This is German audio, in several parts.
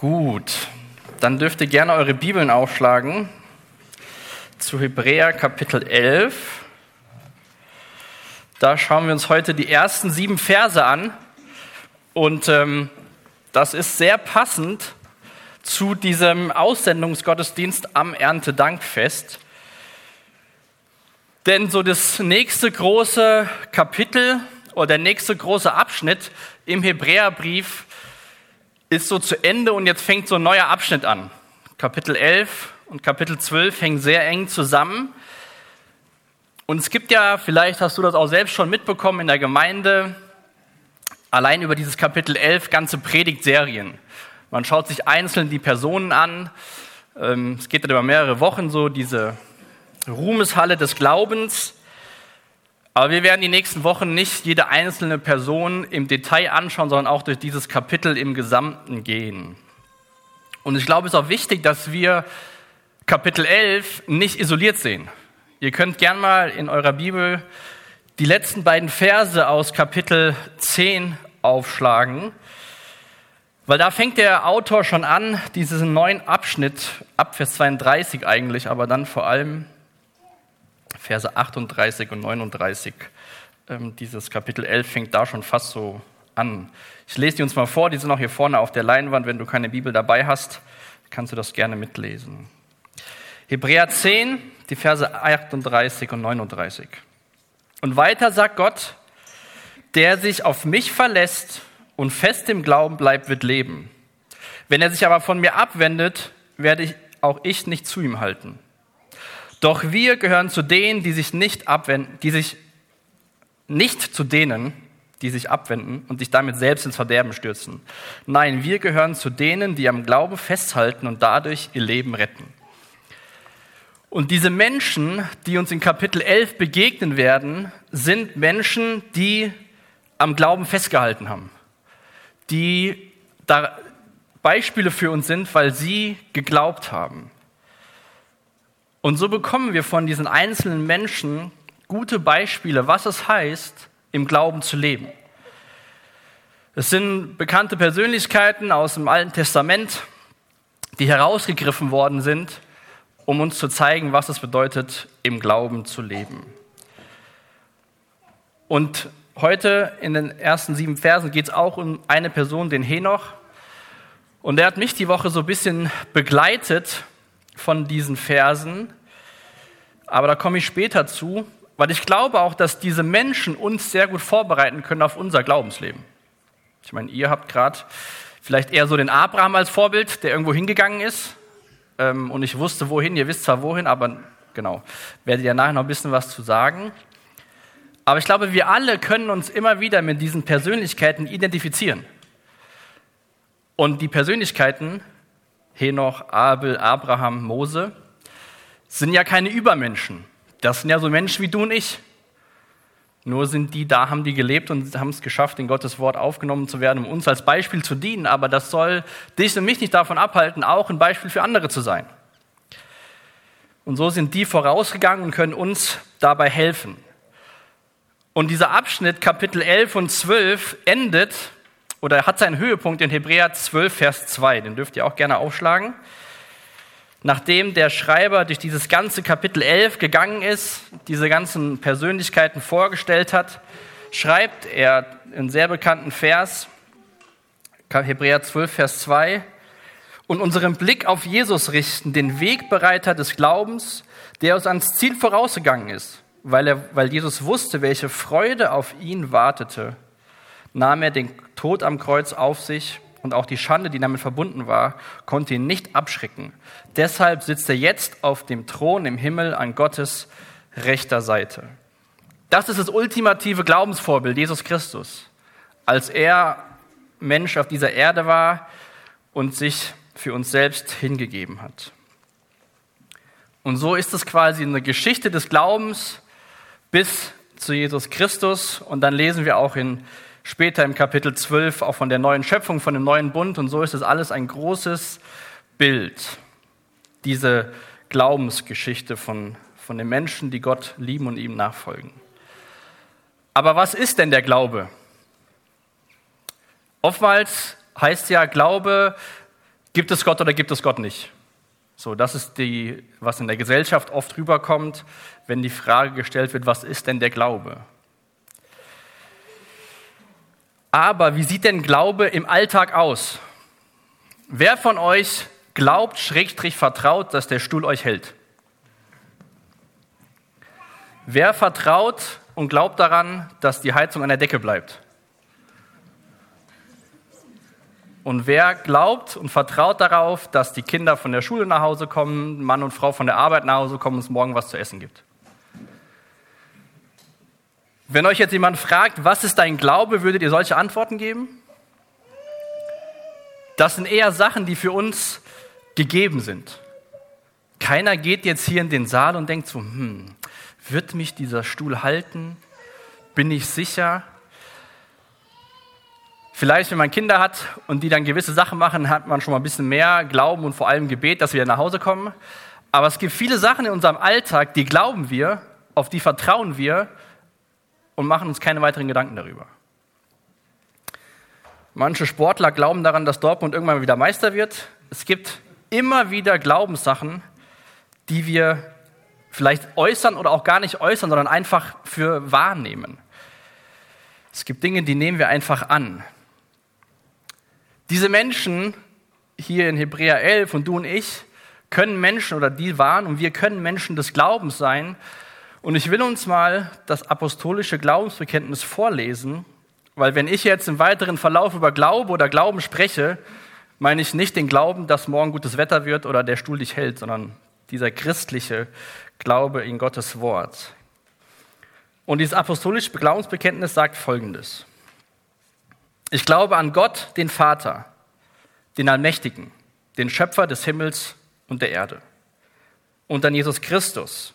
Gut, dann dürft ihr gerne eure Bibeln aufschlagen zu Hebräer Kapitel 11. Da schauen wir uns heute die ersten sieben Verse an und ähm, das ist sehr passend zu diesem Aussendungsgottesdienst am Erntedankfest. Denn so das nächste große Kapitel oder der nächste große Abschnitt im Hebräerbrief ist so zu Ende und jetzt fängt so ein neuer Abschnitt an. Kapitel 11 und Kapitel 12 hängen sehr eng zusammen. Und es gibt ja, vielleicht hast du das auch selbst schon mitbekommen in der Gemeinde, allein über dieses Kapitel 11 ganze Predigtserien. Man schaut sich einzeln die Personen an. Ähm, es geht dann über mehrere Wochen so, diese Ruhmeshalle des Glaubens. Aber wir werden die nächsten Wochen nicht jede einzelne Person im Detail anschauen, sondern auch durch dieses Kapitel im Gesamten gehen. Und ich glaube, es ist auch wichtig, dass wir Kapitel 11 nicht isoliert sehen. Ihr könnt gern mal in eurer Bibel die letzten beiden Verse aus Kapitel 10 aufschlagen, weil da fängt der Autor schon an, diesen neuen Abschnitt, ab Vers 32 eigentlich, aber dann vor allem Verse 38 und 39. Ähm, dieses Kapitel 11 fängt da schon fast so an. Ich lese die uns mal vor, die sind auch hier vorne auf der Leinwand. Wenn du keine Bibel dabei hast, kannst du das gerne mitlesen. Hebräer 10, die Verse 38 und 39. Und weiter sagt Gott, der sich auf mich verlässt und fest im Glauben bleibt, wird leben. Wenn er sich aber von mir abwendet, werde ich auch ich nicht zu ihm halten. Doch wir gehören zu denen, die sich nicht abwenden, die sich nicht zu denen, die sich abwenden und sich damit selbst ins Verderben stürzen. Nein, wir gehören zu denen, die am Glauben festhalten und dadurch ihr Leben retten. Und diese Menschen, die uns in Kapitel 11 begegnen werden, sind Menschen, die am Glauben festgehalten haben, die da Beispiele für uns sind, weil sie geglaubt haben. Und so bekommen wir von diesen einzelnen Menschen gute Beispiele, was es heißt, im Glauben zu leben. Es sind bekannte Persönlichkeiten aus dem Alten Testament, die herausgegriffen worden sind, um uns zu zeigen, was es bedeutet, im Glauben zu leben. Und heute in den ersten sieben Versen geht es auch um eine Person, den Henoch. Und der hat mich die Woche so ein bisschen begleitet von diesen Versen, aber da komme ich später zu, weil ich glaube auch, dass diese Menschen uns sehr gut vorbereiten können auf unser Glaubensleben. Ich meine, ihr habt gerade vielleicht eher so den Abraham als Vorbild, der irgendwo hingegangen ist ähm, und ich wusste wohin, ihr wisst zwar wohin, aber genau, werdet ihr nachher noch ein bisschen was zu sagen. Aber ich glaube, wir alle können uns immer wieder mit diesen Persönlichkeiten identifizieren. Und die Persönlichkeiten, Henoch, Abel, Abraham, Mose, sind ja keine Übermenschen. Das sind ja so Menschen wie du und ich. Nur sind die da, haben die gelebt und haben es geschafft, in Gottes Wort aufgenommen zu werden, um uns als Beispiel zu dienen. Aber das soll dich und mich nicht davon abhalten, auch ein Beispiel für andere zu sein. Und so sind die vorausgegangen und können uns dabei helfen. Und dieser Abschnitt, Kapitel 11 und 12, endet oder hat seinen Höhepunkt in Hebräer 12, Vers 2. Den dürft ihr auch gerne aufschlagen. Nachdem der Schreiber durch dieses ganze Kapitel 11 gegangen ist, diese ganzen Persönlichkeiten vorgestellt hat, schreibt er einen sehr bekannten Vers, Hebräer 12, Vers 2, und unseren Blick auf Jesus richten, den Wegbereiter des Glaubens, der uns ans Ziel vorausgegangen ist, weil, er, weil Jesus wusste, welche Freude auf ihn wartete, nahm er den Tod am Kreuz auf sich und auch die Schande, die damit verbunden war, konnte ihn nicht abschrecken. Deshalb sitzt er jetzt auf dem Thron im Himmel an Gottes rechter Seite. Das ist das ultimative Glaubensvorbild, Jesus Christus. Als er Mensch auf dieser Erde war und sich für uns selbst hingegeben hat. Und so ist es quasi eine Geschichte des Glaubens bis zu Jesus Christus. Und dann lesen wir auch in später im Kapitel 12 auch von der neuen Schöpfung, von dem neuen Bund. Und so ist es alles ein großes Bild, diese Glaubensgeschichte von, von den Menschen, die Gott lieben und ihm nachfolgen. Aber was ist denn der Glaube? Oftmals heißt ja Glaube, Gibt es Gott oder gibt es Gott nicht? So, das ist die, was in der Gesellschaft oft rüberkommt, wenn die Frage gestellt wird, was ist denn der Glaube? Aber wie sieht denn Glaube im Alltag aus? Wer von euch glaubt, schrägstrich vertraut, dass der Stuhl euch hält? Wer vertraut und glaubt daran, dass die Heizung an der Decke bleibt? Und wer glaubt und vertraut darauf, dass die Kinder von der Schule nach Hause kommen, Mann und Frau von der Arbeit nach Hause kommen und es morgen was zu essen gibt? Wenn euch jetzt jemand fragt, was ist dein Glaube, würdet ihr solche Antworten geben? Das sind eher Sachen, die für uns gegeben sind. Keiner geht jetzt hier in den Saal und denkt so, hm, wird mich dieser Stuhl halten? Bin ich sicher? Vielleicht, wenn man Kinder hat und die dann gewisse Sachen machen, hat man schon mal ein bisschen mehr Glauben und vor allem Gebet, dass wir nach Hause kommen. Aber es gibt viele Sachen in unserem Alltag, die glauben wir, auf die vertrauen wir und machen uns keine weiteren Gedanken darüber. Manche Sportler glauben daran, dass Dortmund irgendwann wieder Meister wird. Es gibt immer wieder Glaubenssachen, die wir vielleicht äußern oder auch gar nicht äußern, sondern einfach für wahrnehmen. Es gibt Dinge, die nehmen wir einfach an. Diese Menschen hier in Hebräer 11 und du und ich können Menschen oder die waren und wir können Menschen des Glaubens sein. Und ich will uns mal das apostolische Glaubensbekenntnis vorlesen, weil wenn ich jetzt im weiteren Verlauf über Glaube oder Glauben spreche, meine ich nicht den Glauben, dass morgen gutes Wetter wird oder der Stuhl dich hält, sondern dieser christliche Glaube in Gottes Wort. Und dieses apostolische Glaubensbekenntnis sagt Folgendes. Ich glaube an Gott, den Vater, den Allmächtigen, den Schöpfer des Himmels und der Erde. Und an Jesus Christus,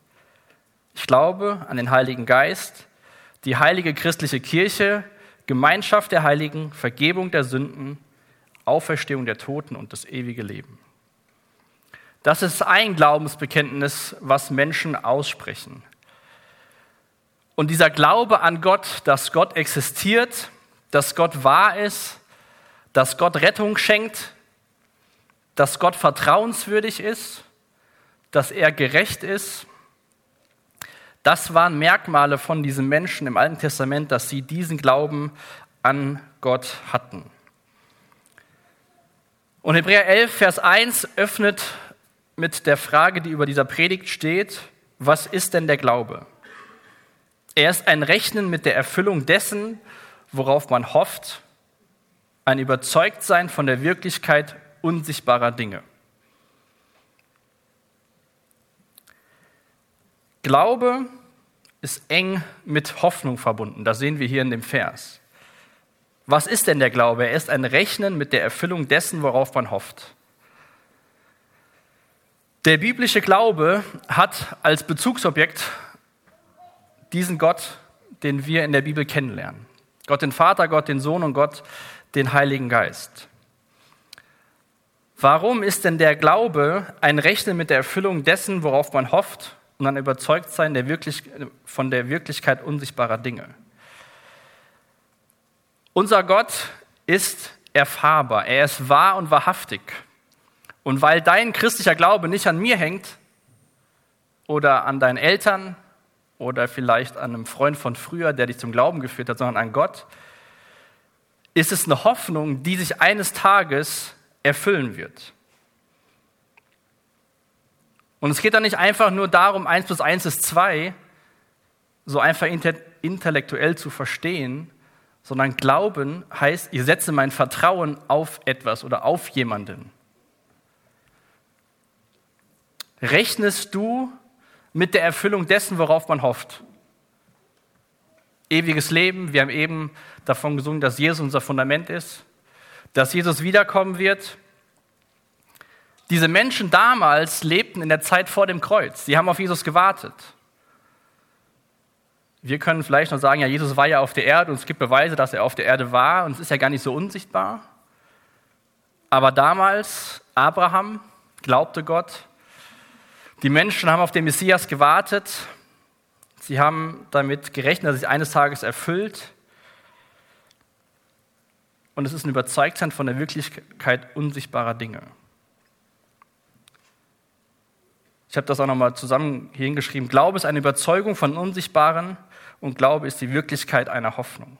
Ich glaube an den Heiligen Geist, die heilige christliche Kirche, Gemeinschaft der Heiligen, Vergebung der Sünden, Auferstehung der Toten und das ewige Leben. Das ist ein Glaubensbekenntnis, was Menschen aussprechen. Und dieser Glaube an Gott, dass Gott existiert, dass Gott wahr ist, dass Gott Rettung schenkt, dass Gott vertrauenswürdig ist, dass er gerecht ist. Das waren Merkmale von diesen Menschen im Alten Testament, dass sie diesen Glauben an Gott hatten. Und Hebräer 11, Vers 1 öffnet mit der Frage, die über dieser Predigt steht, was ist denn der Glaube? Er ist ein Rechnen mit der Erfüllung dessen, worauf man hofft, ein Überzeugtsein von der Wirklichkeit unsichtbarer Dinge. Glaube ist eng mit Hoffnung verbunden. Das sehen wir hier in dem Vers. Was ist denn der Glaube? Er ist ein Rechnen mit der Erfüllung dessen, worauf man hofft. Der biblische Glaube hat als Bezugsobjekt diesen Gott, den wir in der Bibel kennenlernen. Gott den Vater, Gott den Sohn und Gott den Heiligen Geist. Warum ist denn der Glaube ein Rechnen mit der Erfüllung dessen, worauf man hofft und ein Überzeugtsein der wirklich, von der Wirklichkeit unsichtbarer Dinge? Unser Gott ist erfahrbar, er ist wahr und wahrhaftig. Und weil dein christlicher Glaube nicht an mir hängt oder an deinen Eltern oder vielleicht an einem Freund von früher, der dich zum Glauben geführt hat, sondern an Gott, ist es eine Hoffnung, die sich eines Tages erfüllen wird. Und es geht dann nicht einfach nur darum, 1 plus 1 ist 2, so einfach intellektuell zu verstehen, sondern Glauben heißt, ich setze mein Vertrauen auf etwas oder auf jemanden. Rechnest du mit der Erfüllung dessen, worauf man hofft. Ewiges Leben, wir haben eben davon gesungen, dass Jesus unser Fundament ist, dass Jesus wiederkommen wird. Diese Menschen damals lebten in der Zeit vor dem Kreuz. Sie haben auf Jesus gewartet. Wir können vielleicht noch sagen, ja, Jesus war ja auf der Erde und es gibt Beweise, dass er auf der Erde war und es ist ja gar nicht so unsichtbar. Aber damals, Abraham glaubte Gott. Die Menschen haben auf den Messias gewartet. Sie haben damit gerechnet, dass es eines Tages erfüllt. Und es ist ein Überzeugtsein von der Wirklichkeit unsichtbarer Dinge. Ich habe das auch nochmal zusammen hier hingeschrieben. Glaube ist eine Überzeugung von Unsichtbaren und Glaube ist die Wirklichkeit einer Hoffnung.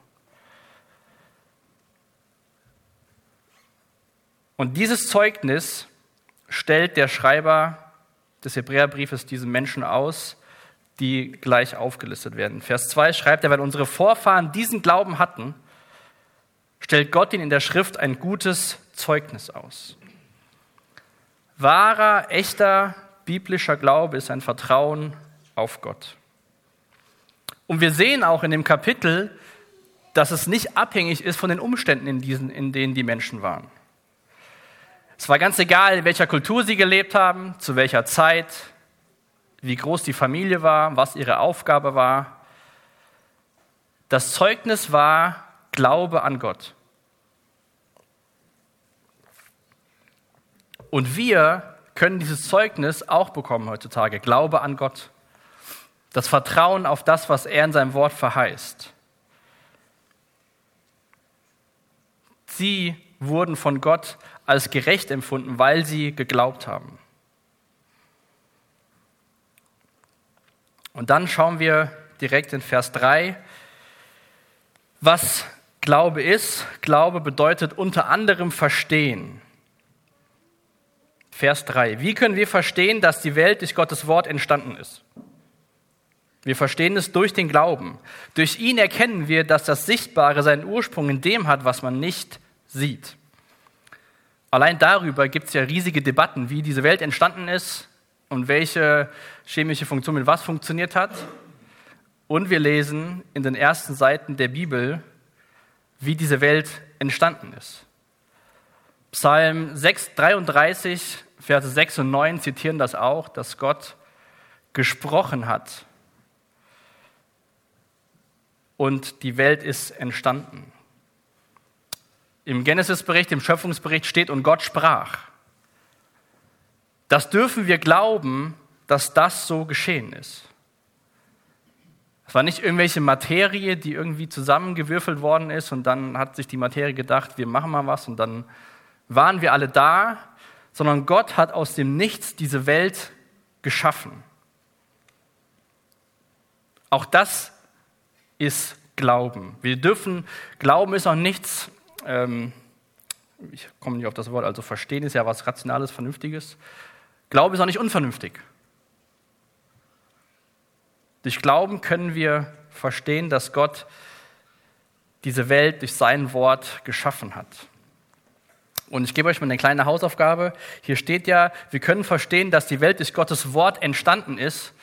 Und dieses Zeugnis stellt der Schreiber des Hebräerbriefes diesen Menschen aus, die gleich aufgelistet werden. Vers 2 schreibt er, weil unsere Vorfahren diesen Glauben hatten, stellt Gott ihnen in der Schrift ein gutes Zeugnis aus. Wahrer, echter biblischer Glaube ist ein Vertrauen auf Gott. Und wir sehen auch in dem Kapitel, dass es nicht abhängig ist von den Umständen, in, diesen, in denen die Menschen waren. Es war ganz egal, in welcher Kultur sie gelebt haben, zu welcher Zeit, wie groß die Familie war, was ihre Aufgabe war. Das Zeugnis war Glaube an Gott. Und wir können dieses Zeugnis auch bekommen heutzutage, Glaube an Gott. Das Vertrauen auf das, was er in seinem Wort verheißt. Sie wurden von Gott als gerecht empfunden, weil sie geglaubt haben. Und dann schauen wir direkt in Vers 3, was Glaube ist. Glaube bedeutet unter anderem verstehen. Vers 3. Wie können wir verstehen, dass die Welt durch Gottes Wort entstanden ist? Wir verstehen es durch den Glauben. Durch ihn erkennen wir, dass das Sichtbare seinen Ursprung in dem hat, was man nicht sieht. Allein darüber gibt es ja riesige Debatten, wie diese Welt entstanden ist und welche chemische Funktion mit was funktioniert hat. Und wir lesen in den ersten Seiten der Bibel, wie diese Welt entstanden ist. Psalm 6, 33, Verse 6 und 9 zitieren das auch, dass Gott gesprochen hat und die Welt ist entstanden. Im Genesis-Bericht, im Schöpfungsbericht steht, und Gott sprach. Das dürfen wir glauben, dass das so geschehen ist. Es war nicht irgendwelche Materie, die irgendwie zusammengewürfelt worden ist und dann hat sich die Materie gedacht, wir machen mal was und dann waren wir alle da, sondern Gott hat aus dem Nichts diese Welt geschaffen. Auch das ist Glauben. Wir dürfen, Glauben ist auch nichts, ähm, ich komme nicht auf das Wort, also verstehen ist ja was Rationales, Vernünftiges. Glaube ist auch nicht unvernünftig. Durch Glauben können wir verstehen, dass Gott diese Welt durch sein Wort geschaffen hat. Und ich gebe euch mal eine kleine Hausaufgabe. Hier steht ja, wir können verstehen, dass die Welt durch Gottes Wort entstanden ist.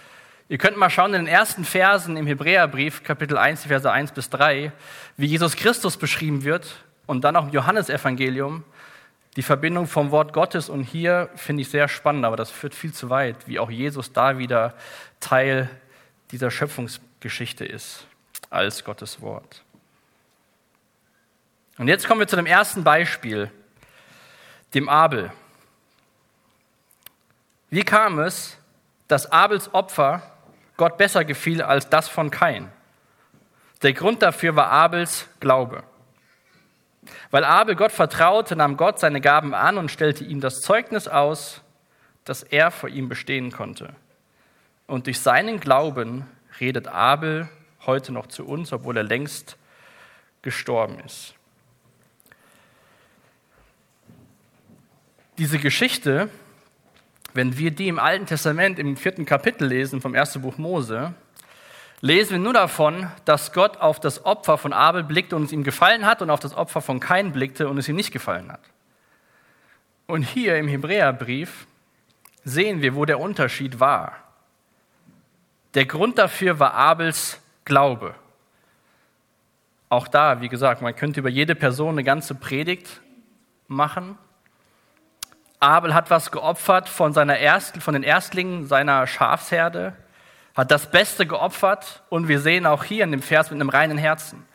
Ihr könnt mal schauen in den ersten Versen im Hebräerbrief, Kapitel 1, Verse 1 bis 3, wie Jesus Christus beschrieben wird und dann auch im Johannesevangelium die Verbindung vom Wort Gottes. Und hier finde ich sehr spannend, aber das führt viel zu weit, wie auch Jesus da wieder Teil dieser Schöpfungsgeschichte ist als Gottes Wort. Und jetzt kommen wir zu dem ersten Beispiel, dem Abel. Wie kam es, dass Abels Opfer Gott besser gefiel als das von Kain? Der Grund dafür war Abels Glaube. Weil Abel Gott vertraute, nahm Gott seine Gaben an und stellte ihm das Zeugnis aus, dass er vor ihm bestehen konnte. Und durch seinen Glauben redet Abel heute noch zu uns, obwohl er längst gestorben ist. Diese Geschichte, wenn wir die im Alten Testament im vierten Kapitel lesen vom ersten Buch Mose, lesen wir nur davon, dass Gott auf das Opfer von Abel blickte und es ihm gefallen hat und auf das Opfer von Kain blickte und es ihm nicht gefallen hat. Und hier im Hebräerbrief sehen wir, wo der Unterschied war. Der Grund dafür war Abels Glaube. Auch da, wie gesagt, man könnte über jede Person eine ganze Predigt machen. Abel hat was geopfert von, seiner Erst, von den Erstlingen seiner Schafsherde, hat das Beste geopfert und wir sehen auch hier in dem Vers mit einem reinen Herzen.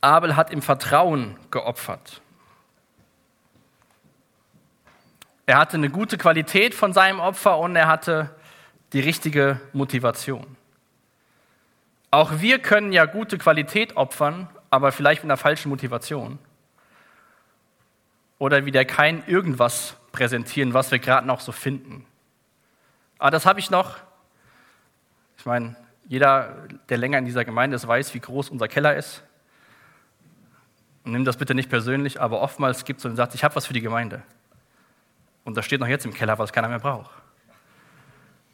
Abel hat im Vertrauen geopfert. Er hatte eine gute Qualität von seinem Opfer und er hatte die richtige Motivation. Auch wir können ja gute Qualität opfern, aber vielleicht mit einer falschen Motivation. Oder wieder kein irgendwas präsentieren, was wir gerade noch so finden. Aber das habe ich noch. Ich meine, jeder, der länger in dieser Gemeinde ist, weiß, wie groß unser Keller ist. Und nimm das bitte nicht persönlich, aber oftmals gibt es so einen Satz, ich habe was für die Gemeinde. Und das steht noch jetzt im Keller, was keiner mehr braucht.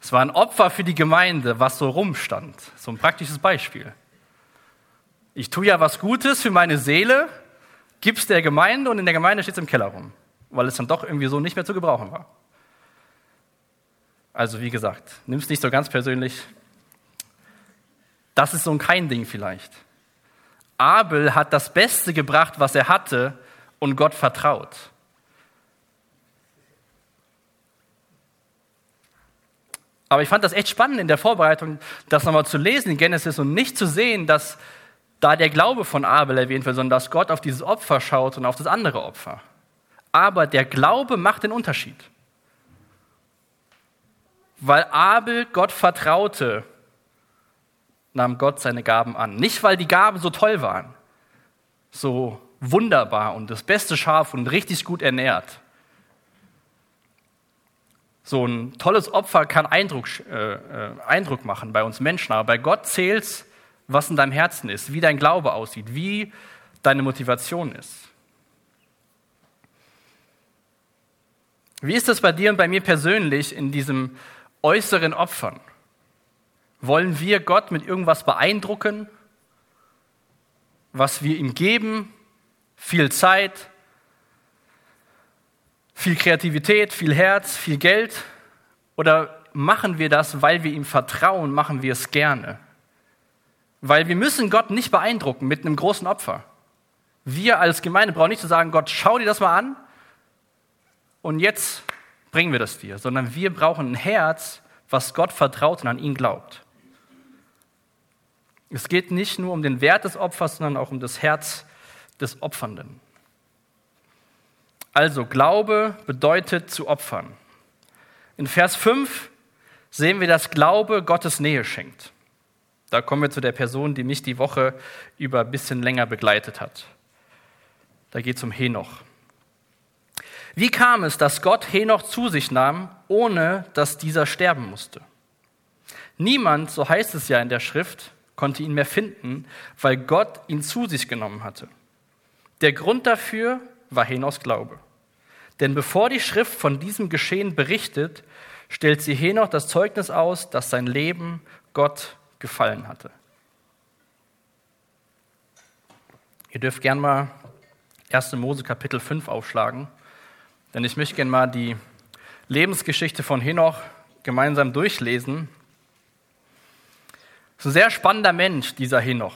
Es war ein Opfer für die Gemeinde, was so rumstand. So ein praktisches Beispiel. Ich tue ja was Gutes für meine Seele, gib's der Gemeinde und in der Gemeinde steht es im Keller rum, weil es dann doch irgendwie so nicht mehr zu gebrauchen war. Also wie gesagt, nimm es nicht so ganz persönlich. Das ist so ein Kein-Ding vielleicht. Abel hat das Beste gebracht, was er hatte, und Gott vertraut. Aber ich fand das echt spannend in der Vorbereitung, das nochmal zu lesen in Genesis und nicht zu sehen, dass da der Glaube von Abel erwähnt wird, sondern dass Gott auf dieses Opfer schaut und auf das andere Opfer. Aber der Glaube macht den Unterschied. Weil Abel Gott vertraute, nahm Gott seine Gaben an. Nicht, weil die Gaben so toll waren, so wunderbar und das beste Schaf und richtig gut ernährt, so ein tolles Opfer kann Eindruck, äh, äh, Eindruck machen bei uns Menschen, aber bei Gott zählt was in deinem Herzen ist, wie dein Glaube aussieht, wie deine Motivation ist. Wie ist das bei dir und bei mir persönlich in diesem äußeren Opfern? Wollen wir Gott mit irgendwas beeindrucken, was wir ihm geben? Viel Zeit, viel Kreativität, viel Herz, viel Geld? Oder machen wir das, weil wir ihm vertrauen, machen wir es gerne? Weil wir müssen Gott nicht beeindrucken mit einem großen Opfer. Wir als Gemeinde brauchen nicht zu sagen, Gott, schau dir das mal an und jetzt bringen wir das dir, sondern wir brauchen ein Herz, was Gott vertraut und an ihn glaubt. Es geht nicht nur um den Wert des Opfers, sondern auch um das Herz des Opfernden. Also Glaube bedeutet zu opfern. In Vers 5 sehen wir, dass Glaube Gottes Nähe schenkt. Da kommen wir zu der Person, die mich die Woche über ein bisschen länger begleitet hat. Da geht es um Henoch. Wie kam es, dass Gott Henoch zu sich nahm, ohne dass dieser sterben musste? Niemand, so heißt es ja in der Schrift, konnte ihn mehr finden, weil Gott ihn zu sich genommen hatte. Der Grund dafür war Henochs Glaube. Denn bevor die Schrift von diesem Geschehen berichtet, stellt sie Henoch das Zeugnis aus, dass sein Leben Gott gefallen hatte. Ihr dürft gern mal 1. Mose Kapitel 5 aufschlagen, denn ich möchte gern mal die Lebensgeschichte von Henoch gemeinsam durchlesen. Es ist ein sehr spannender Mensch, dieser Henoch.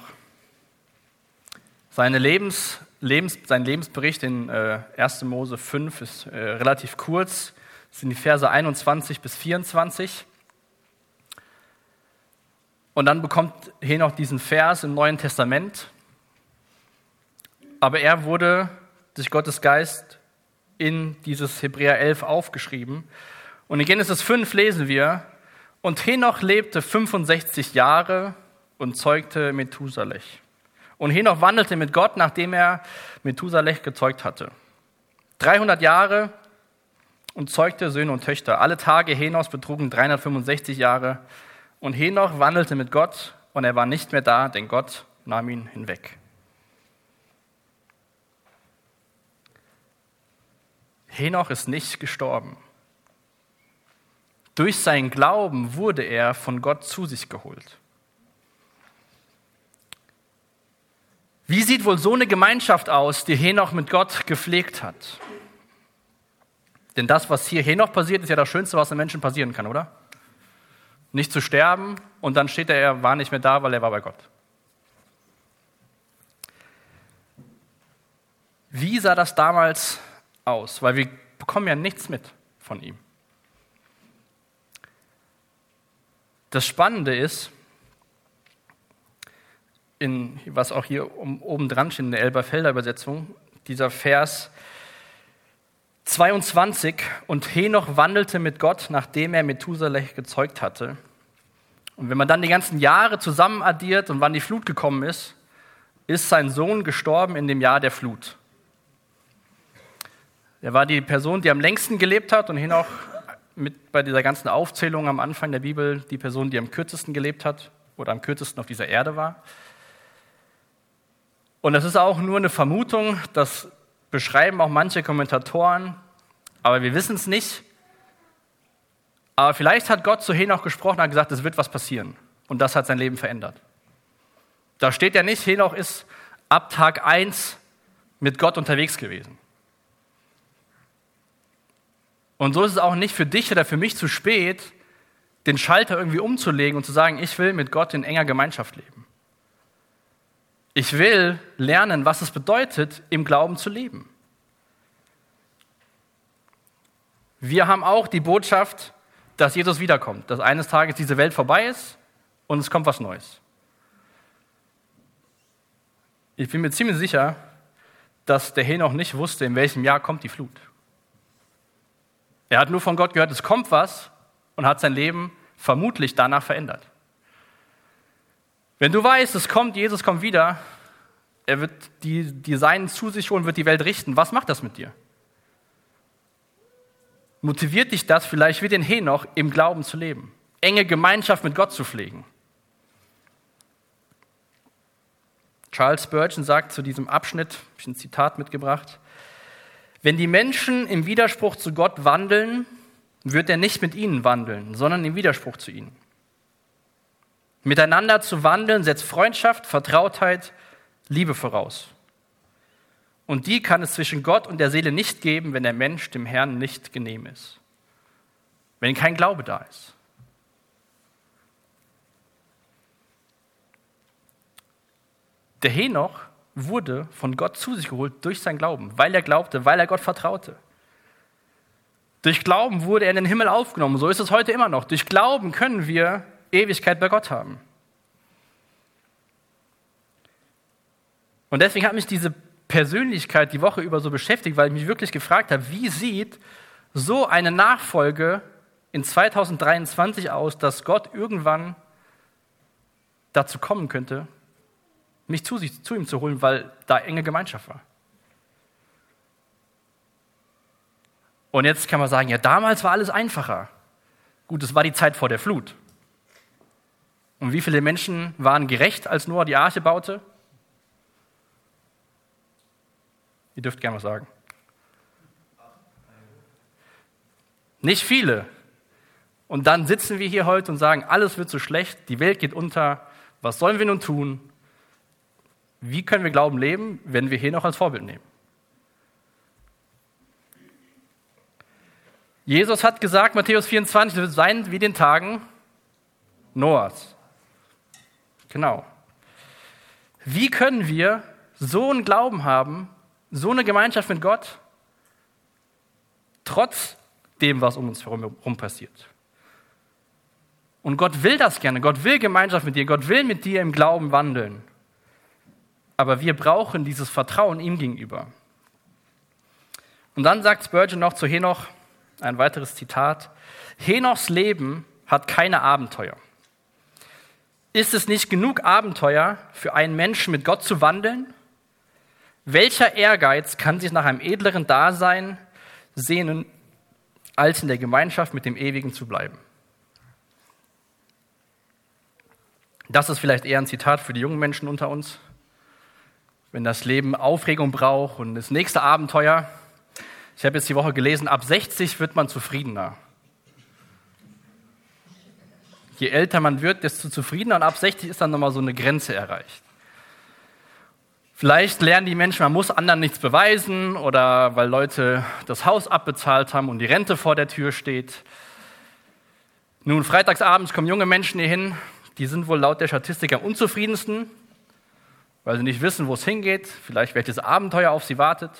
Seine Lebens, Lebens, sein Lebensbericht in äh, 1. Mose 5 ist äh, relativ kurz. Das sind die Verse 21 bis 24. Und dann bekommt Henoch diesen Vers im Neuen Testament. Aber er wurde durch Gottes Geist in dieses Hebräer 11 aufgeschrieben. Und in Genesis 5 lesen wir, und Henoch lebte 65 Jahre und zeugte Methusalech. Und Henoch wandelte mit Gott, nachdem er Methusalech gezeugt hatte. 300 Jahre und zeugte Söhne und Töchter. Alle Tage Henochs betrugen 365 Jahre. Und Henoch wandelte mit Gott und er war nicht mehr da, denn Gott nahm ihn hinweg. Henoch ist nicht gestorben. Durch seinen Glauben wurde er von Gott zu sich geholt. Wie sieht wohl so eine Gemeinschaft aus, die Henoch mit Gott gepflegt hat? Denn das, was hier Henoch passiert, ist ja das Schönste, was einem Menschen passieren kann, oder? Nicht zu sterben und dann steht er, er war nicht mehr da, weil er war bei Gott. Wie sah das damals aus, weil wir bekommen ja nichts mit von ihm. Das Spannende ist, in, was auch hier oben dran steht in der Elberfelder Übersetzung, dieser Vers 22, und Henoch wandelte mit Gott, nachdem er Methuselah gezeugt hatte. Und wenn man dann die ganzen Jahre zusammen addiert und wann die Flut gekommen ist, ist sein Sohn gestorben in dem Jahr der Flut. Er war die Person, die am längsten gelebt hat und Henoch mit bei dieser ganzen Aufzählung am Anfang der Bibel die Person, die am kürzesten gelebt hat oder am kürzesten auf dieser Erde war. Und das ist auch nur eine Vermutung, das beschreiben auch manche Kommentatoren, aber wir wissen es nicht. Aber vielleicht hat Gott zu Henoch gesprochen und gesagt, es wird was passieren. Und das hat sein Leben verändert. Da steht ja nicht, Henoch ist ab Tag 1 mit Gott unterwegs gewesen. Und so ist es auch nicht für dich oder für mich zu spät, den Schalter irgendwie umzulegen und zu sagen, ich will mit Gott in enger Gemeinschaft leben. Ich will lernen, was es bedeutet, im Glauben zu leben. Wir haben auch die Botschaft, dass Jesus wiederkommt, dass eines Tages diese Welt vorbei ist und es kommt was Neues. Ich bin mir ziemlich sicher, dass der Henoch nicht wusste, in welchem Jahr kommt die Flut. Er hat nur von Gott gehört, es kommt was und hat sein Leben vermutlich danach verändert. Wenn du weißt, es kommt, Jesus kommt wieder, er wird die, die Seinen zu sich holen, wird die Welt richten, was macht das mit dir? Motiviert dich das vielleicht wie den Henoch im Glauben zu leben, enge Gemeinschaft mit Gott zu pflegen? Charles Spurgeon sagt zu diesem Abschnitt, habe ich ein Zitat mitgebracht, wenn die Menschen im Widerspruch zu Gott wandeln, wird er nicht mit ihnen wandeln, sondern im Widerspruch zu ihnen. Miteinander zu wandeln setzt Freundschaft, Vertrautheit, Liebe voraus. Und die kann es zwischen Gott und der Seele nicht geben, wenn der Mensch dem Herrn nicht genehm ist. Wenn kein Glaube da ist. Der Henoch wurde von Gott zu sich geholt durch sein Glauben, weil er glaubte, weil er Gott vertraute. Durch Glauben wurde er in den Himmel aufgenommen. So ist es heute immer noch. Durch Glauben können wir Ewigkeit bei Gott haben. Und deswegen hat mich diese Persönlichkeit die Woche über so beschäftigt, weil ich mich wirklich gefragt habe, wie sieht so eine Nachfolge in 2023 aus, dass Gott irgendwann dazu kommen könnte, mich zu, sich, zu ihm zu holen, weil da enge Gemeinschaft war. Und jetzt kann man sagen, ja, damals war alles einfacher. Gut, es war die Zeit vor der Flut. Und wie viele Menschen waren gerecht, als Noah die Arche baute? Ihr dürft gerne was sagen. Nicht viele. Und dann sitzen wir hier heute und sagen, alles wird so schlecht, die Welt geht unter, was sollen wir nun tun? Wie können wir Glauben leben, wenn wir hier noch als Vorbild nehmen? Jesus hat gesagt, Matthäus 24, wird sein wie den Tagen Noahs. Genau. Wie können wir so einen Glauben haben, so eine Gemeinschaft mit Gott, trotz dem, was um uns herum passiert? Und Gott will das gerne. Gott will Gemeinschaft mit dir. Gott will mit dir im Glauben wandeln. Aber wir brauchen dieses Vertrauen ihm gegenüber. Und dann sagt Spurgeon noch zu Henoch ein weiteres Zitat. Henochs Leben hat keine Abenteuer. Ist es nicht genug Abenteuer für einen Menschen mit Gott zu wandeln? Welcher Ehrgeiz kann sich nach einem edleren Dasein sehnen, als in der Gemeinschaft mit dem Ewigen zu bleiben? Das ist vielleicht eher ein Zitat für die jungen Menschen unter uns. Wenn das Leben Aufregung braucht und das nächste Abenteuer, ich habe jetzt die Woche gelesen, ab 60 wird man zufriedener je älter man wird, desto zufriedener und ab 60 ist dann nochmal so eine Grenze erreicht. Vielleicht lernen die Menschen, man muss anderen nichts beweisen oder weil Leute das Haus abbezahlt haben und die Rente vor der Tür steht. Nun, freitagsabends kommen junge Menschen hier hin, die sind wohl laut der Statistik am unzufriedensten, weil sie nicht wissen, wo es hingeht, vielleicht welches Abenteuer auf sie wartet.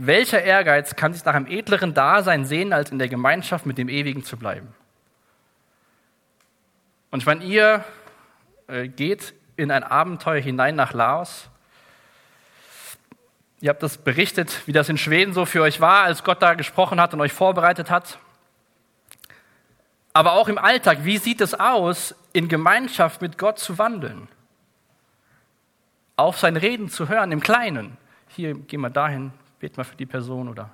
Welcher Ehrgeiz kann sich nach einem edleren Dasein sehen, als in der Gemeinschaft mit dem Ewigen zu bleiben? Und ich meine, ihr äh, geht in ein Abenteuer hinein nach Laos. Ihr habt das berichtet, wie das in Schweden so für euch war, als Gott da gesprochen hat und euch vorbereitet hat. Aber auch im Alltag, wie sieht es aus, in Gemeinschaft mit Gott zu wandeln? Auf sein Reden zu hören, im Kleinen. Hier, geh mal dahin, bet mal für die Person oder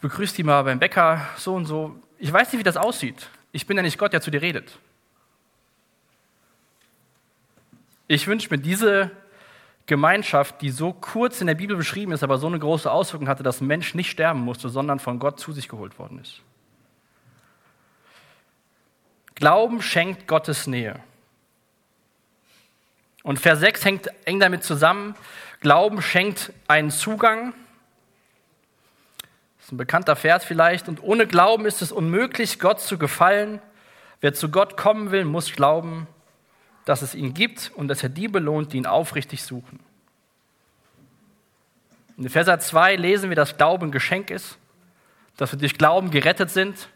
begrüßt die mal beim Bäcker, so und so. Ich weiß nicht, wie das aussieht. Ich bin ja nicht Gott, der zu dir redet. Ich wünsche mir diese Gemeinschaft, die so kurz in der Bibel beschrieben ist, aber so eine große Auswirkung hatte, dass ein Mensch nicht sterben musste, sondern von Gott zu sich geholt worden ist. Glauben schenkt Gottes Nähe. Und Vers 6 hängt eng damit zusammen. Glauben schenkt einen Zugang. Das ist ein bekannter Vers vielleicht. Und ohne Glauben ist es unmöglich, Gott zu gefallen. Wer zu Gott kommen will, muss glauben, dass es ihn gibt und dass er die belohnt, die ihn aufrichtig suchen. In Vers 2 lesen wir, dass Glauben ein Geschenk ist, dass wir durch Glauben gerettet sind.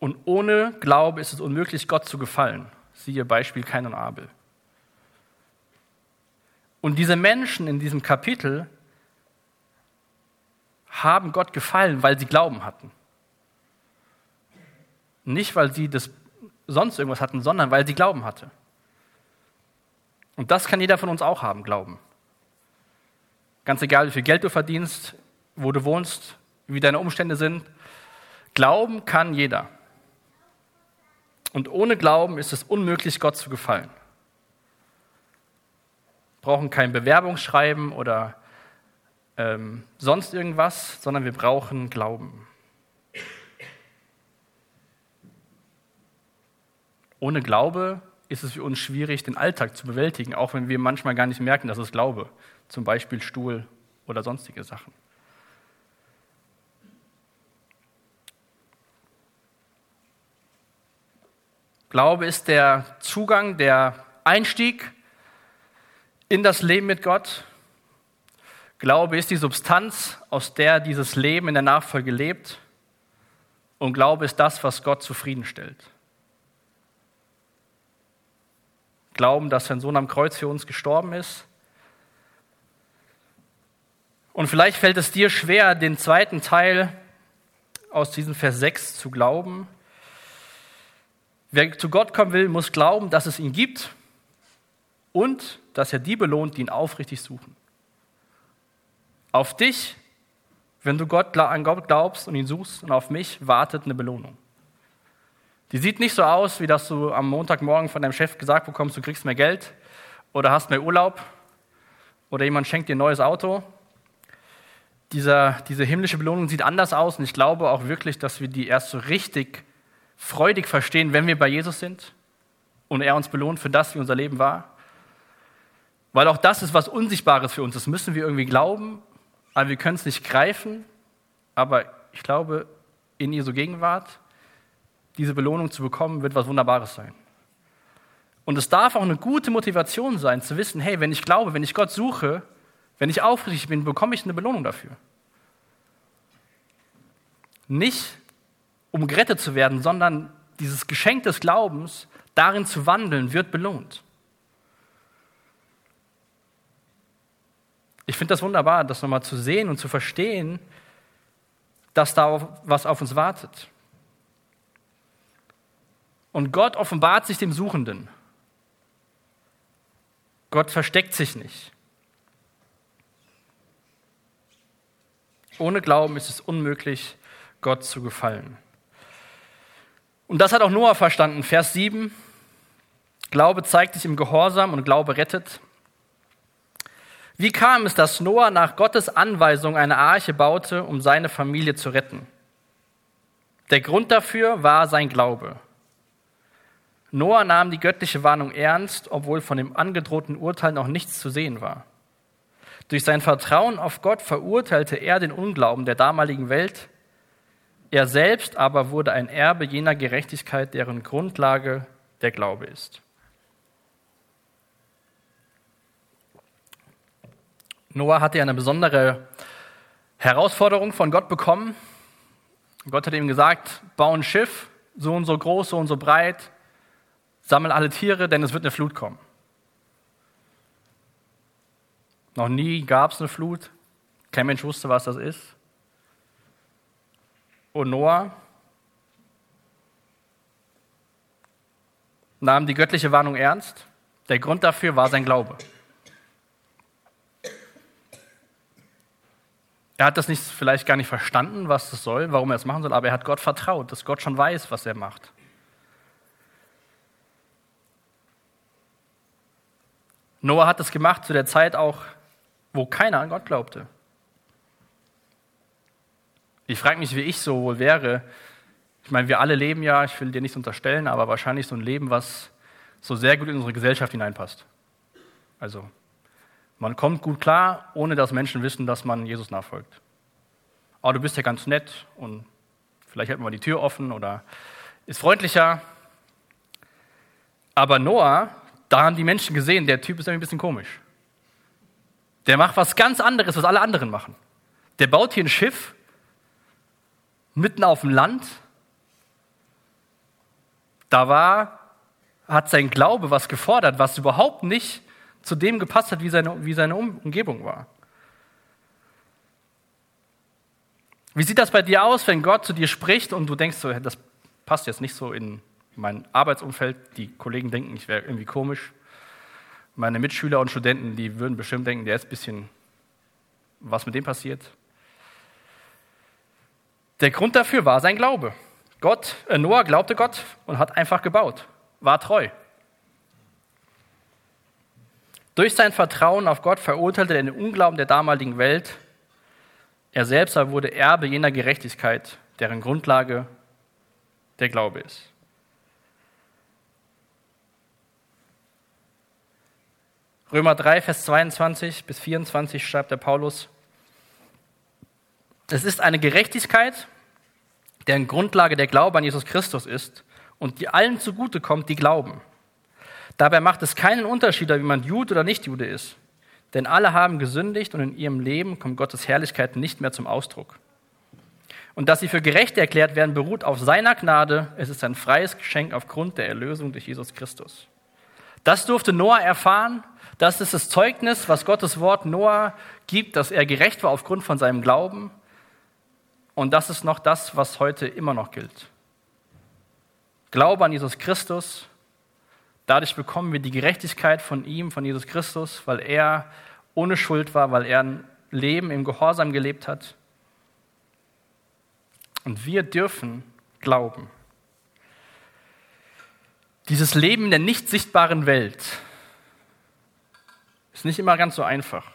Und ohne Glaube ist es unmöglich, Gott zu gefallen. Siehe Beispiel Kain und Abel. Und diese Menschen in diesem Kapitel haben Gott gefallen, weil sie Glauben hatten. Nicht, weil sie das sonst irgendwas hatten, sondern weil sie Glauben hatte. Und das kann jeder von uns auch haben, Glauben. Ganz egal, wie viel Geld du verdienst, wo du wohnst, wie deine Umstände sind. Glauben kann jeder. Und ohne Glauben ist es unmöglich, Gott zu gefallen. Wir brauchen kein Bewerbungsschreiben oder ähm, sonst irgendwas, sondern wir brauchen Glauben. Ohne Glaube ist es für uns schwierig, den Alltag zu bewältigen, auch wenn wir manchmal gar nicht merken, dass es Glaube, zum Beispiel Stuhl oder sonstige Sachen. Glaube ist der Zugang, der Einstieg in das Leben mit Gott. Glaube ist die Substanz, aus der dieses Leben in der Nachfolge lebt. Und Glaube ist das, was Gott zufriedenstellt. Glauben, dass sein Sohn am Kreuz für uns gestorben ist. Und vielleicht fällt es dir schwer, den zweiten Teil aus diesem Vers 6 zu glauben. Wer zu Gott kommen will, muss glauben, dass es ihn gibt und dass er die belohnt, die ihn aufrichtig suchen. Auf dich, wenn du Gott, an Gott glaubst und ihn suchst, und auf mich wartet eine Belohnung. Die sieht nicht so aus, wie dass du am Montagmorgen von deinem Chef gesagt bekommst, du kriegst mehr Geld oder hast mehr Urlaub oder jemand schenkt dir ein neues Auto. Dieser, diese himmlische Belohnung sieht anders aus und ich glaube auch wirklich, dass wir die erst so richtig freudig verstehen, wenn wir bei Jesus sind und er uns belohnt für das, wie unser Leben war. Weil auch das ist was Unsichtbares für uns. Das müssen wir irgendwie glauben, aber wir können es nicht greifen. Aber ich glaube, in Jesu Gegenwart, diese Belohnung zu bekommen, wird was Wunderbares sein. Und es darf auch eine gute Motivation sein, zu wissen, hey, wenn ich glaube, wenn ich Gott suche, wenn ich aufrichtig bin, bekomme ich eine Belohnung dafür. Nicht, um gerettet zu werden, sondern dieses Geschenk des Glaubens, darin zu wandeln, wird belohnt. Ich finde das wunderbar, das nochmal zu sehen und zu verstehen, dass da was auf uns wartet. Und Gott offenbart sich dem Suchenden. Gott versteckt sich nicht. Ohne Glauben ist es unmöglich, Gott zu gefallen. Und das hat auch Noah verstanden. Vers 7. Glaube zeigt sich im Gehorsam und Glaube rettet. Wie kam es, dass Noah nach Gottes Anweisung eine Arche baute, um seine Familie zu retten? Der Grund dafür war sein Glaube. Noah nahm die göttliche Warnung ernst, obwohl von dem angedrohten Urteil noch nichts zu sehen war. Durch sein Vertrauen auf Gott verurteilte er den Unglauben der damaligen Welt er selbst aber wurde ein Erbe jener Gerechtigkeit, deren Grundlage der Glaube ist. Noah hatte ja eine besondere Herausforderung von Gott bekommen. Gott hat ihm gesagt, bau ein Schiff, so und so groß, so und so breit, sammel alle Tiere, denn es wird eine Flut kommen. Noch nie gab es eine Flut. Kein Mensch wusste, was das ist. Und Noah nahm die göttliche Warnung ernst. Der Grund dafür war sein Glaube. Er hat das nicht, vielleicht gar nicht verstanden, was das soll, warum er es machen soll, aber er hat Gott vertraut, dass Gott schon weiß, was er macht. Noah hat es gemacht zu der Zeit auch, wo keiner an Gott glaubte. Ich frage mich, wie ich so wohl wäre. Ich meine, wir alle leben ja, ich will dir nichts unterstellen, aber wahrscheinlich so ein Leben, was so sehr gut in unsere Gesellschaft hineinpasst. Also, man kommt gut klar, ohne dass Menschen wissen, dass man Jesus nachfolgt. Aber du bist ja ganz nett und vielleicht hält man die Tür offen oder ist freundlicher. Aber Noah, da haben die Menschen gesehen, der Typ ist ein bisschen komisch. Der macht was ganz anderes, was alle anderen machen. Der baut hier ein Schiff mitten auf dem Land. Da war, hat sein Glaube was gefordert, was überhaupt nicht zu dem gepasst hat, wie seine, wie seine Umgebung war. Wie sieht das bei dir aus, wenn Gott zu dir spricht und du denkst, so, das passt jetzt nicht so in mein Arbeitsumfeld, die Kollegen denken, ich wäre irgendwie komisch. Meine Mitschüler und Studenten, die würden bestimmt denken, der ist ein bisschen, was mit dem passiert. Der Grund dafür war sein Glaube. Gott, äh, Noah glaubte Gott und hat einfach gebaut, war treu. Durch sein Vertrauen auf Gott verurteilte er den Unglauben der damaligen Welt. Er selbst wurde Erbe jener Gerechtigkeit, deren Grundlage der Glaube ist. Römer 3, Vers 22 bis 24 schreibt der Paulus, es ist eine Gerechtigkeit, deren Grundlage der Glaube an Jesus Christus ist und die allen zugute kommt, die glauben. Dabei macht es keinen Unterschied, ob jemand Jude oder nicht Jude ist. Denn alle haben gesündigt und in ihrem Leben kommt Gottes Herrlichkeit nicht mehr zum Ausdruck. Und dass sie für gerecht erklärt werden, beruht auf seiner Gnade. Es ist ein freies Geschenk aufgrund der Erlösung durch Jesus Christus. Das durfte Noah erfahren. Das ist das Zeugnis, was Gottes Wort Noah gibt, dass er gerecht war aufgrund von seinem Glauben. Und das ist noch das, was heute immer noch gilt. Glaube an Jesus Christus Dadurch bekommen wir die Gerechtigkeit von ihm, von Jesus Christus, weil er ohne Schuld war, weil er ein Leben im Gehorsam gelebt hat. Und wir dürfen glauben. Dieses Leben in der nicht sichtbaren Welt ist nicht immer ganz so einfach.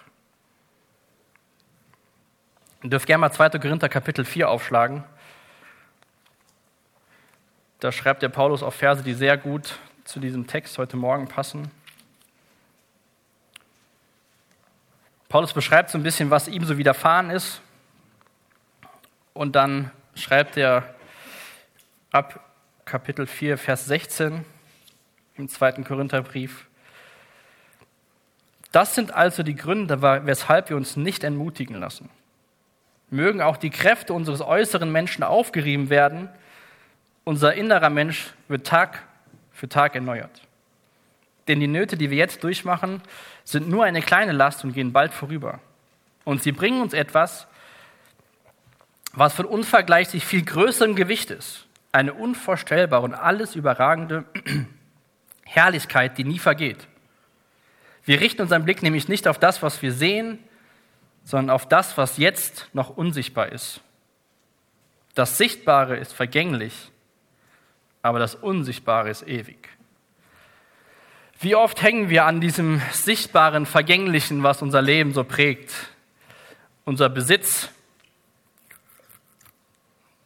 Ihr dürft gerne mal 2. Korinther Kapitel 4 aufschlagen. Da schreibt der Paulus auch Verse, die sehr gut zu diesem Text heute Morgen passen. Paulus beschreibt so ein bisschen, was ihm so widerfahren ist. Und dann schreibt er ab Kapitel 4, Vers 16 im zweiten Korintherbrief. Das sind also die Gründe, weshalb wir uns nicht entmutigen lassen. Mögen auch die Kräfte unseres äußeren Menschen aufgerieben werden. Unser innerer Mensch wird Tag für Tag erneuert. Denn die Nöte, die wir jetzt durchmachen, sind nur eine kleine Last und gehen bald vorüber. Und sie bringen uns etwas, was von unvergleichlich viel größerem Gewicht ist. Eine unvorstellbare und alles überragende Herrlichkeit, die nie vergeht. Wir richten unseren Blick nämlich nicht auf das, was wir sehen, sondern auf das, was jetzt noch unsichtbar ist. Das Sichtbare ist vergänglich, aber das Unsichtbare ist ewig. Wie oft hängen wir an diesem sichtbaren, vergänglichen, was unser Leben so prägt? Unser Besitz,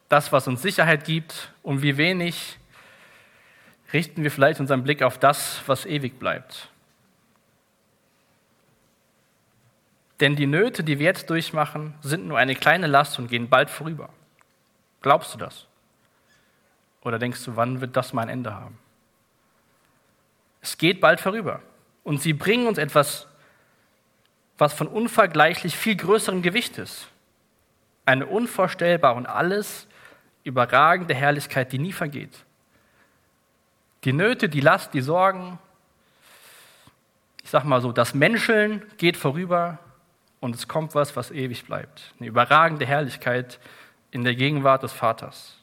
das, was uns Sicherheit gibt, und wie wenig richten wir vielleicht unseren Blick auf das, was ewig bleibt. Denn die Nöte, die wir jetzt durchmachen, sind nur eine kleine Last und gehen bald vorüber. Glaubst du das? Oder denkst du, wann wird das mein Ende haben? Es geht bald vorüber. Und sie bringen uns etwas was von unvergleichlich viel größerem Gewicht ist. Eine unvorstellbare und alles überragende Herrlichkeit, die nie vergeht. Die Nöte, die Last, die Sorgen, ich sag mal so, das Menscheln geht vorüber und es kommt was, was ewig bleibt. Eine überragende Herrlichkeit in der Gegenwart des Vaters.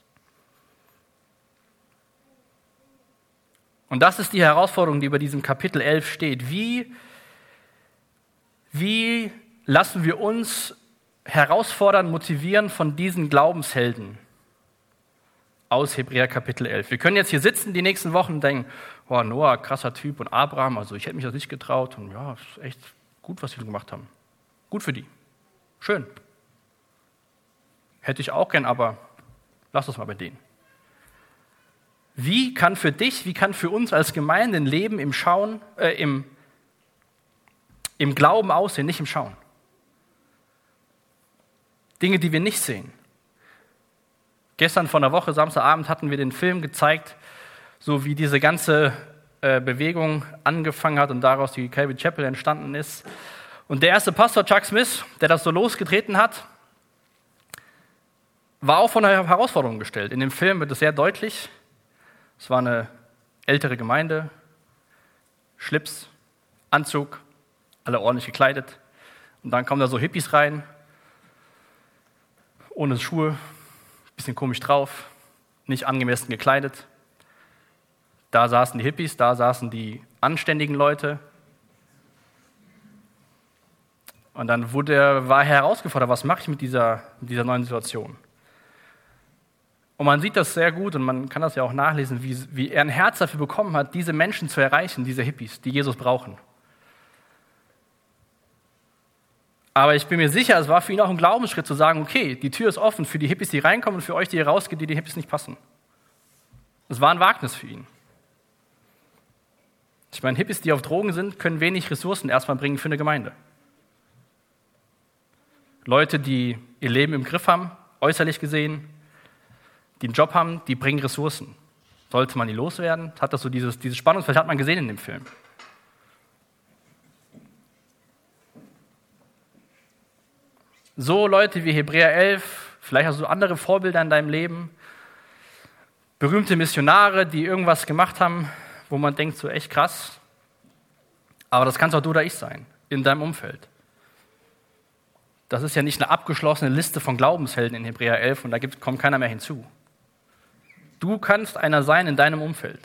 Und das ist die Herausforderung, die über diesem Kapitel 11 steht. Wie, wie lassen wir uns herausfordern, motivieren von diesen Glaubenshelden aus Hebräer Kapitel 11? Wir können jetzt hier sitzen die nächsten Wochen und denken, oh, Noah, krasser Typ und Abraham, also ich hätte mich das nicht getraut und ja, ist echt gut, was sie gemacht haben. Gut für die. Schön. Hätte ich auch gern, aber lass das mal bei denen. Wie kann für dich, wie kann für uns als Gemeinde ein Leben im Schauen, äh, im, im Glauben aussehen, nicht im Schauen? Dinge, die wir nicht sehen. Gestern von der Woche, Samstagabend, hatten wir den Film gezeigt, so wie diese ganze äh, Bewegung angefangen hat und daraus die Calvary Chapel entstanden ist. Und der erste Pastor, Chuck Smith, der das so losgetreten hat, war auch von einer Herausforderung gestellt. In dem Film wird es sehr deutlich. Es war eine ältere Gemeinde, Schlips, Anzug, alle ordentlich gekleidet. Und dann kommen da so Hippies rein, ohne Schuhe, bisschen komisch drauf, nicht angemessen gekleidet. Da saßen die Hippies, da saßen die anständigen Leute. Und dann wurde, war er herausgefordert, was mache ich mit dieser, mit dieser neuen Situation? Und man sieht das sehr gut und man kann das ja auch nachlesen, wie, wie er ein Herz dafür bekommen hat, diese Menschen zu erreichen, diese Hippies, die Jesus brauchen. Aber ich bin mir sicher, es war für ihn auch ein Glaubensschritt zu sagen, okay, die Tür ist offen für die Hippies, die reinkommen und für euch, die hier rausgehen, die die Hippies nicht passen. Es war ein Wagnis für ihn. Ich meine, Hippies, die auf Drogen sind, können wenig Ressourcen erstmal bringen für eine Gemeinde. Leute, die ihr Leben im Griff haben, äußerlich gesehen, die einen Job haben, die bringen Ressourcen. Sollte man die loswerden? Hat das so dieses, dieses Spannungsfeld hat man gesehen in dem Film. So Leute wie Hebräer 11, vielleicht hast du andere Vorbilder in deinem Leben, berühmte Missionare, die irgendwas gemacht haben, wo man denkt, so echt krass. Aber das kannst auch du oder ich sein, in deinem Umfeld. Das ist ja nicht eine abgeschlossene Liste von Glaubenshelden in Hebräer 11 und da kommt keiner mehr hinzu. Du kannst einer sein in deinem Umfeld.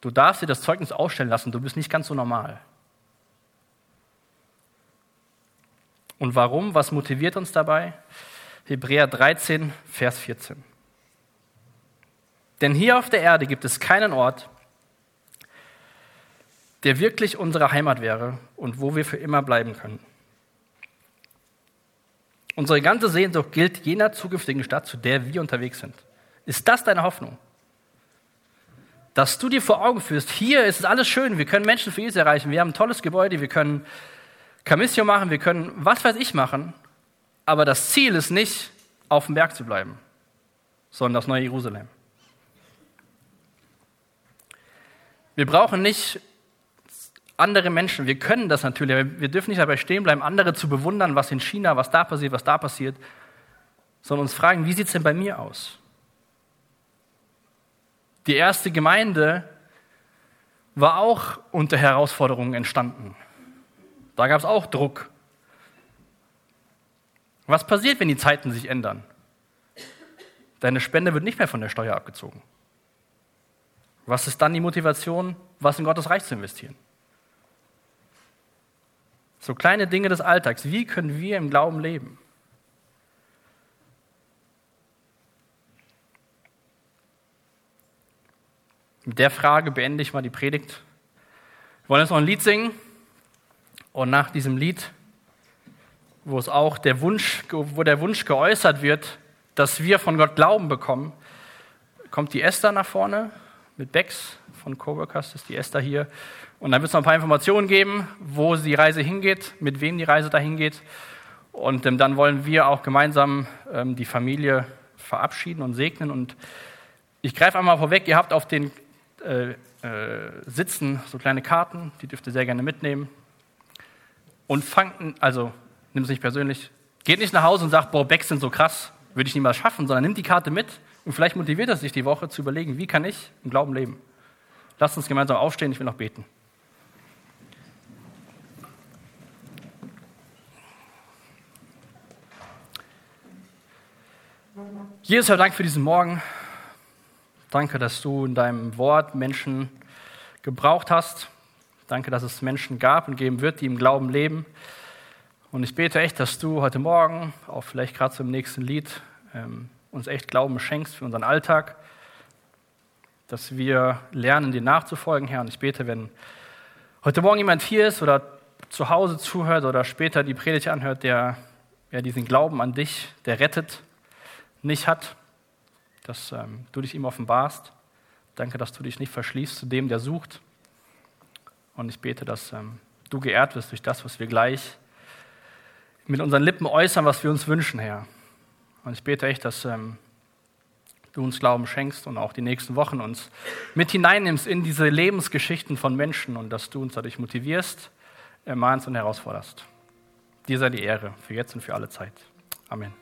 Du darfst dir das Zeugnis ausstellen lassen, du bist nicht ganz so normal. Und warum? Was motiviert uns dabei? Hebräer 13, Vers 14. Denn hier auf der Erde gibt es keinen Ort, der wirklich unsere Heimat wäre und wo wir für immer bleiben können. Unsere ganze Sehnsucht gilt jener zukünftigen Stadt, zu der wir unterwegs sind. Ist das deine Hoffnung? Dass du dir vor Augen führst, hier ist alles schön, wir können Menschen für Jesus erreichen, wir haben ein tolles Gebäude, wir können Kamissio machen, wir können was weiß ich machen, aber das Ziel ist nicht, auf dem Berg zu bleiben, sondern das neue Jerusalem. Wir brauchen nicht andere Menschen, wir können das natürlich, aber wir dürfen nicht dabei stehen bleiben, andere zu bewundern, was in China, was da passiert, was da passiert, sondern uns fragen, wie sieht es denn bei mir aus? Die erste Gemeinde war auch unter Herausforderungen entstanden. Da gab es auch Druck. Was passiert, wenn die Zeiten sich ändern? Deine Spende wird nicht mehr von der Steuer abgezogen. Was ist dann die Motivation, was in Gottes Reich zu investieren? So kleine Dinge des Alltags. Wie können wir im Glauben leben? Mit der Frage beende ich mal die Predigt. Wir wollen jetzt noch ein Lied singen. Und nach diesem Lied, wo es auch der Wunsch, wo der Wunsch geäußert wird, dass wir von Gott Glauben bekommen, kommt die Esther nach vorne mit Bex von Coworkers, ist die Esther hier. Und dann wird es noch ein paar Informationen geben, wo die Reise hingeht, mit wem die Reise dahin geht. Und ähm, dann wollen wir auch gemeinsam ähm, die Familie verabschieden und segnen. Und ich greife einmal vorweg, ihr habt auf den äh, äh, Sitzen so kleine Karten, die dürft ihr sehr gerne mitnehmen. und fangt, also nimm es nicht persönlich, geht nicht nach Hause und sagt, boah, Backs sind so krass, würde ich niemals schaffen, sondern nimm die Karte mit und vielleicht motiviert es sich die Woche zu überlegen, wie kann ich im Glauben leben. Lasst uns gemeinsam aufstehen, ich will noch beten. Jesus, Herr, Dank für diesen Morgen. Danke, dass du in deinem Wort Menschen gebraucht hast. Danke, dass es Menschen gab und geben wird, die im Glauben leben. Und ich bete echt, dass du heute Morgen, auch vielleicht gerade zum nächsten Lied, ähm, uns echt Glauben schenkst für unseren Alltag, dass wir lernen, dir nachzufolgen, Herr. Und ich bete, wenn heute Morgen jemand hier ist oder zu Hause zuhört oder später die Predigt anhört, der ja, diesen Glauben an dich, der rettet, nicht hat, dass ähm, du dich ihm offenbarst. Danke, dass du dich nicht verschließt zu dem, der sucht. Und ich bete, dass ähm, du geehrt wirst durch das, was wir gleich mit unseren Lippen äußern, was wir uns wünschen, Herr. Und ich bete echt, dass ähm, du uns Glauben schenkst und auch die nächsten Wochen uns mit hineinnimmst in diese Lebensgeschichten von Menschen und dass du uns dadurch motivierst, ermahnst und herausforderst. Dir sei die Ehre für jetzt und für alle Zeit. Amen.